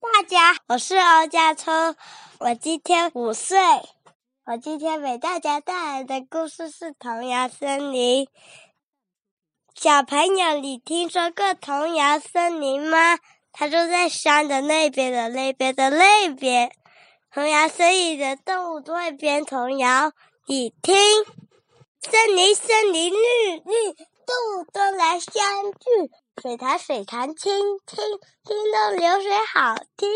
大家，我是欧家聪，我今天五岁。我今天为大家带来的故事是《童谣森林》。小朋友，你听说过童谣森林吗？它住在山的那边的那边的那边。童谣森林的动物都会编童谣，你听。森林森林绿绿，动物都来相聚。水潭水潭清清，听到流水好听。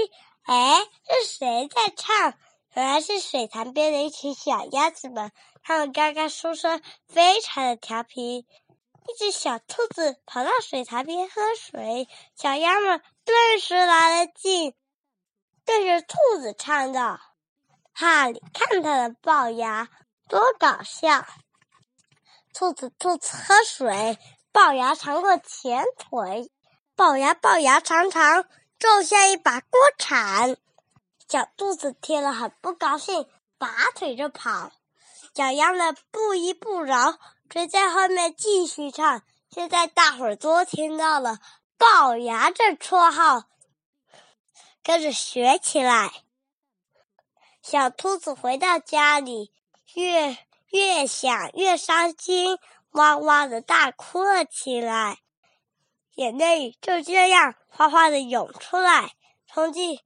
哎，是谁在唱？原来是水潭边的一群小鸭子们，它们刚刚出生，非常的调皮。一只小兔子跑到水潭边喝水，小鸭们顿时来了劲，对着兔子唱道：“哈，你看它的龅牙，多搞笑！”兔子兔子喝水。龅牙长过前腿，龅牙龅牙长长，就像一把锅铲。小兔子听了很不高兴，拔腿就跑。小鸭们不依不饶，追在后面继续唱。现在大伙儿都听到了“龅牙”这绰号，跟着学起来。小兔子回到家里，越越想越伤心。哇哇的大哭了起来，眼泪就这样哗哗的涌出来，冲进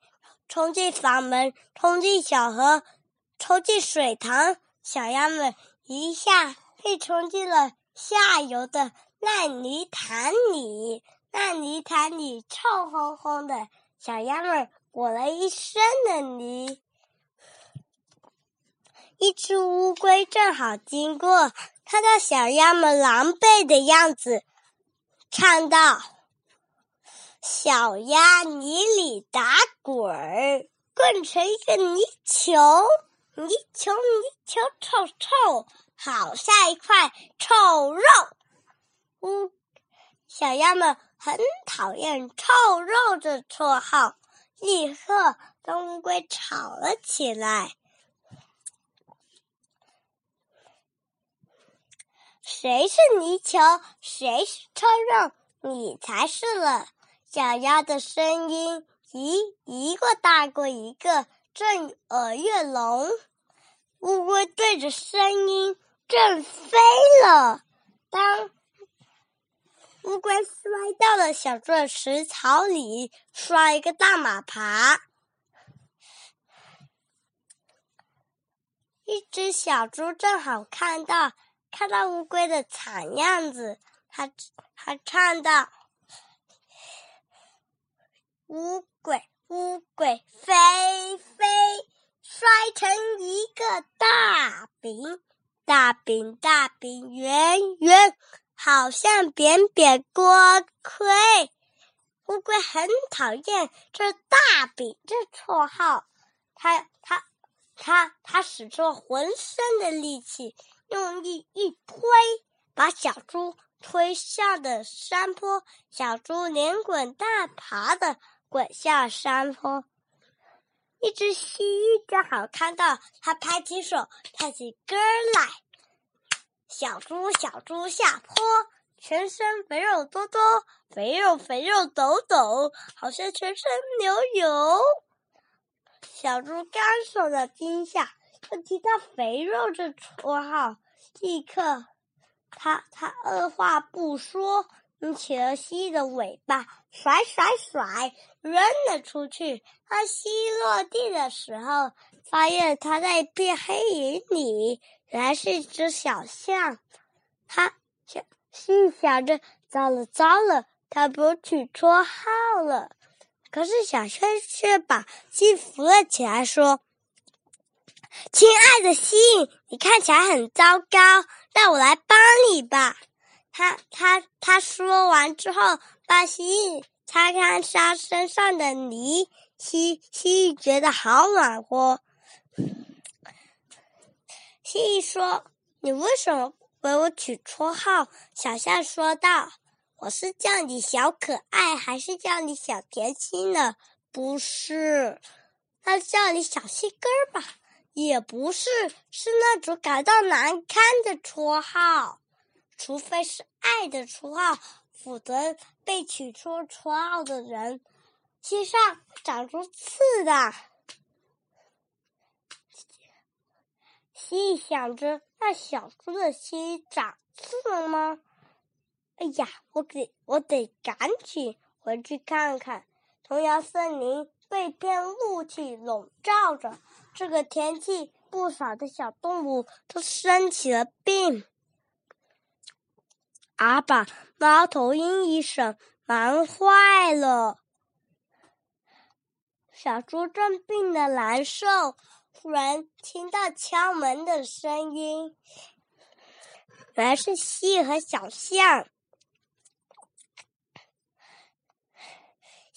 冲进房门，冲进小河，冲进水塘。小鸭们一下被冲进了下游的烂泥潭里，烂泥潭里臭烘烘的，小鸭们裹了一身的泥。一只乌龟正好经过。看到小鸭们狼狈的样子，唱道：“小鸭泥里打滚儿，滚成一个泥球，泥球泥球臭臭，好像一块臭肉。”乌小鸭们很讨厌“臭肉”这绰号，立刻跟乌龟吵了起来。谁是泥鳅？谁是臭肉？你才是了！小鸭的声音一一个大过一个，震耳欲聋。乌龟对着声音震飞了，当乌龟摔到了小钻石槽里，摔一个大马爬。一只小猪正好看到。看到乌龟的惨样子，他他唱道：“乌龟乌龟飞飞，摔成一个大饼，大饼大饼圆圆，好像扁扁锅盔。”乌龟很讨厌这大饼这绰号，他他他他使出浑身的力气。用力一推，把小猪推下的山坡，小猪连滚带爬的滚下山坡。一只蜥蜴正好看到，它拍起手，抬起根来。小猪小猪下坡，全身肥肉多多，肥肉肥肉抖抖，好像全身流油。小猪刚受到惊吓。他提到“肥肉”这绰号，立刻，他他二话不说，用起了蜥蜴的尾巴，甩甩甩，扔了出去。当蜥蜴落地的时候，发现它在一片黑影里，原来是一只小象。他想，心想着：糟了糟了，他不取绰号了。可是小象却把鸡扶了起来，说。亲爱的蜥蜴，你看起来很糟糕，让我来帮你吧。他他他说完之后，把蜥蜴擦干沙身上的泥，蜥蜥蜴觉得好暖和。蜥蜴说：“你为什么为我取绰号？”小象说道：“我是叫你小可爱，还是叫你小甜心呢？不是，那叫你小细根儿吧。”也不是，是那种感到难堪的绰号，除非是爱的绰号，否则被取出绰号的人，膝上长出刺的。细想着，那小猪的膝长刺了吗？哎呀，我得我得赶紧回去看看。童谣森林被片雾气笼罩着，这个天气，不少的小动物都生起了病。阿爸猫头鹰医生忙坏了，小猪正病得难受。忽然听到敲门的声音，原来是西和小象。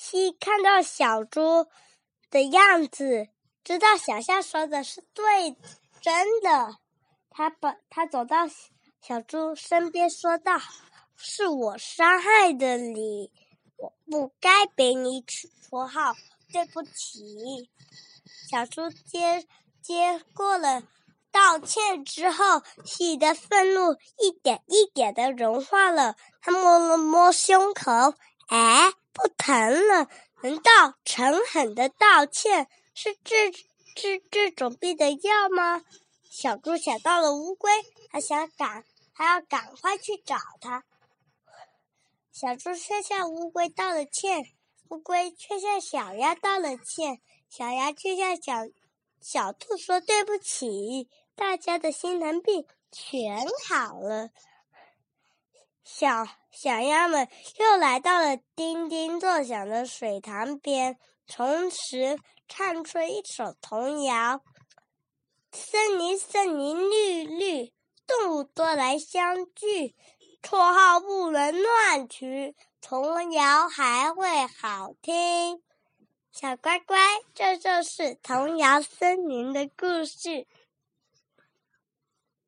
西看到小猪的样子，知道小象说的是对，真的。他把他走到小猪身边，说道：“是我伤害的你，我不该给你取绰号，对不起。”小猪接接过了道歉之后，喜的愤怒一点一点的融化了。他摸了摸胸口，哎，不疼了。难道诚恳的道歉是治治这种病的药吗？小猪想到了乌龟，他想赶，还要赶快去找它。小猪却向乌龟道了歉，乌龟却向小鸭道了歉。小鸭却向小小兔说：“对不起。”大家的心疼病全好了。小小鸭们又来到了叮叮作响的水塘边，同时唱出一首童谣：“森林森林绿绿，动物多来相聚，绰号不能乱取，童谣还会好听。”小乖乖，这就是童谣森林的故事。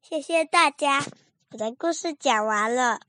谢谢大家，我的故事讲完了。